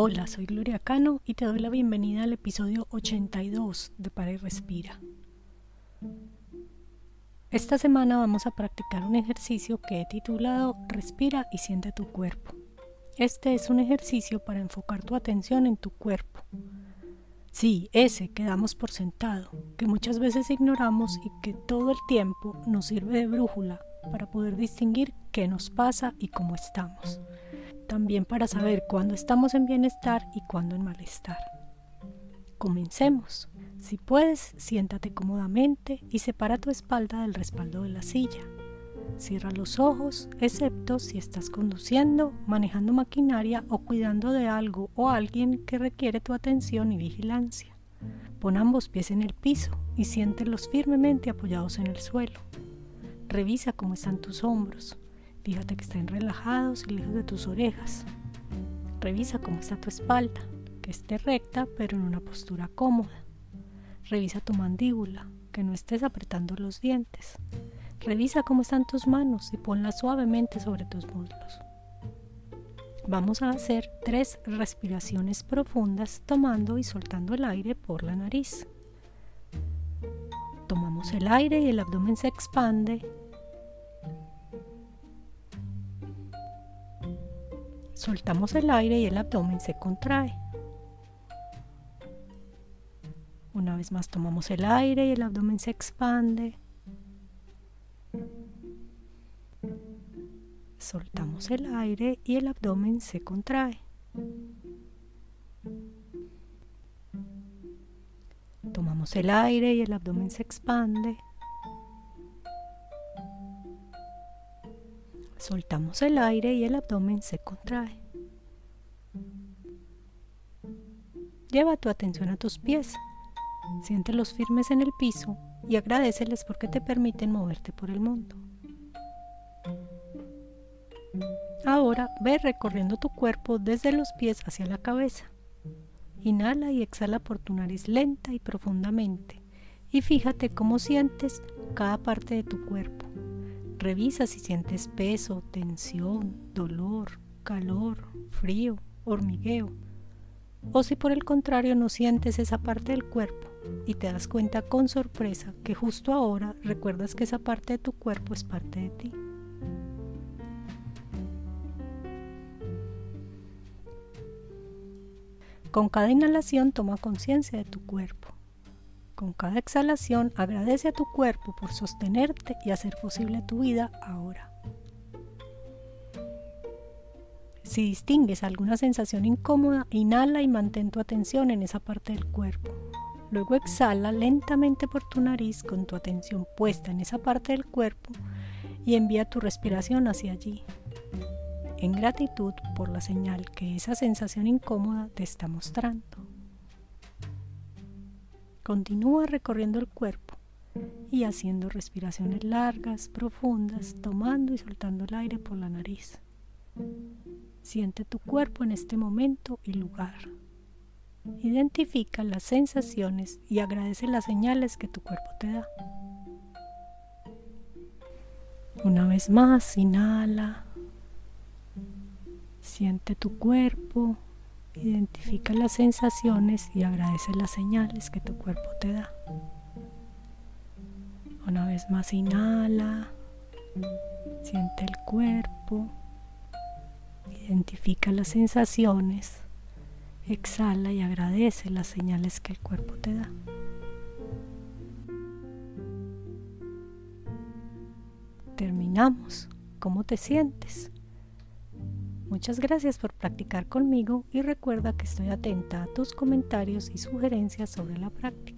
Hola, soy Gloria Cano y te doy la bienvenida al episodio 82 de Para y Respira. Esta semana vamos a practicar un ejercicio que he titulado Respira y siente tu cuerpo. Este es un ejercicio para enfocar tu atención en tu cuerpo. Sí, ese que damos por sentado, que muchas veces ignoramos y que todo el tiempo nos sirve de brújula para poder distinguir qué nos pasa y cómo estamos también para saber cuándo estamos en bienestar y cuándo en malestar. Comencemos. Si puedes, siéntate cómodamente y separa tu espalda del respaldo de la silla. Cierra los ojos, excepto si estás conduciendo, manejando maquinaria o cuidando de algo o alguien que requiere tu atención y vigilancia. Pon ambos pies en el piso y siéntelos firmemente apoyados en el suelo. Revisa cómo están tus hombros. Fíjate que estén relajados y lejos de tus orejas. Revisa cómo está tu espalda, que esté recta pero en una postura cómoda. Revisa tu mandíbula, que no estés apretando los dientes. Revisa cómo están tus manos y ponlas suavemente sobre tus muslos. Vamos a hacer tres respiraciones profundas tomando y soltando el aire por la nariz. Tomamos el aire y el abdomen se expande Soltamos el aire y el abdomen se contrae. Una vez más tomamos el aire y el abdomen se expande. Soltamos el aire y el abdomen se contrae. Tomamos el aire y el abdomen se expande. Soltamos el aire y el abdomen se contrae. Lleva tu atención a tus pies. Siéntelos firmes en el piso y agradeceles porque te permiten moverte por el mundo. Ahora ve recorriendo tu cuerpo desde los pies hacia la cabeza. Inhala y exhala por tu nariz lenta y profundamente y fíjate cómo sientes cada parte de tu cuerpo. Revisa si sientes peso, tensión, dolor, calor, frío, hormigueo. O si por el contrario no sientes esa parte del cuerpo y te das cuenta con sorpresa que justo ahora recuerdas que esa parte de tu cuerpo es parte de ti. Con cada inhalación toma conciencia de tu cuerpo. Con cada exhalación agradece a tu cuerpo por sostenerte y hacer posible tu vida ahora. Si distingues alguna sensación incómoda, inhala y mantén tu atención en esa parte del cuerpo. Luego exhala lentamente por tu nariz con tu atención puesta en esa parte del cuerpo y envía tu respiración hacia allí, en gratitud por la señal que esa sensación incómoda te está mostrando. Continúa recorriendo el cuerpo y haciendo respiraciones largas, profundas, tomando y soltando el aire por la nariz. Siente tu cuerpo en este momento y lugar. Identifica las sensaciones y agradece las señales que tu cuerpo te da. Una vez más, inhala. Siente tu cuerpo. Identifica las sensaciones y agradece las señales que tu cuerpo te da. Una vez más inhala, siente el cuerpo, identifica las sensaciones, exhala y agradece las señales que el cuerpo te da. Terminamos. ¿Cómo te sientes? Muchas gracias por practicar conmigo y recuerda que estoy atenta a tus comentarios y sugerencias sobre la práctica.